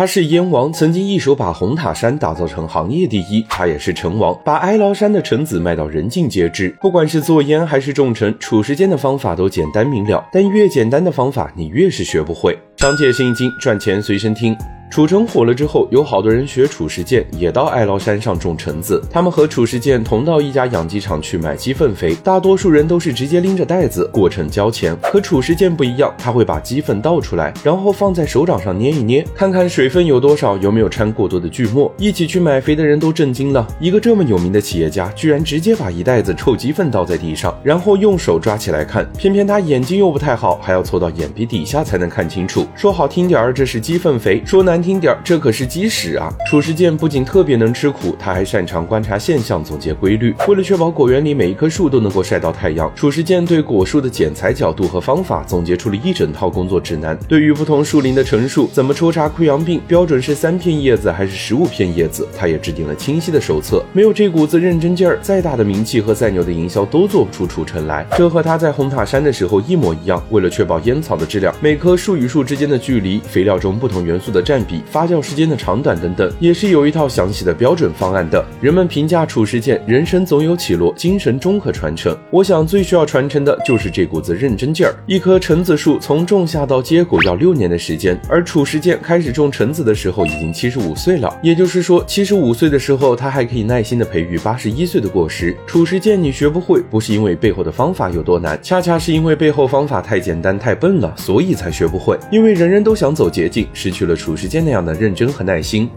他是燕王，曾经一手把红塔山打造成行业第一。他也是成王，把哀牢山的橙子卖到人尽皆知。不管是做烟还是种橙，褚时间的方法都简单明了，但越简单的方法，你越是学不会。商界生意经，赚钱随身听。褚橙火了之后，有好多人学褚时健，也到哀牢山上种橙子。他们和褚时健同到一家养鸡场去买鸡粪肥，大多数人都是直接拎着袋子过秤交钱。可褚时健不一样，他会把鸡粪倒出来，然后放在手掌上捏一捏，看看水分有多少，有没有掺过多的锯末。一起去买肥的人都震惊了，一个这么有名的企业家，居然直接把一袋子臭鸡粪倒在地上，然后用手抓起来看。偏偏他眼睛又不太好，还要凑到眼皮底下才能看清楚。说好听点儿，这是鸡粪肥；说难听点儿，这可是鸡屎啊！褚时健不仅特别能吃苦，他还擅长观察现象，总结规律。为了确保果园里每一棵树都能够晒到太阳，褚时健对果树的剪裁角度和方法总结出了一整套工作指南。对于不同树龄的成树，怎么抽查溃疡病，标准是三片叶子还是十五片叶子，他也制定了清晰的手册。没有这股子认真劲儿，再大的名气和再牛的营销都做不出褚橙来。这和他在红塔山的时候一模一样。为了确保烟草的质量，每棵树与树之间的距离、肥料中不同元素的占比、比发酵时间。的长短等等，也是有一套详细的标准方案的。人们评价褚时健，人生总有起落，精神终可传承。我想最需要传承的就是这股子认真劲儿。一棵橙子树从种下到结果要六年的时间，而褚时健开始种橙子的时候已经七十五岁了，也就是说，七十五岁的时候他还可以耐心的培育八十一岁的果实。褚时健你学不会，不是因为背后的方法有多难，恰恰是因为背后方法太简单太笨了，所以才学不会。因为人人都想走捷径，失去了褚时健那样的认真。和耐心。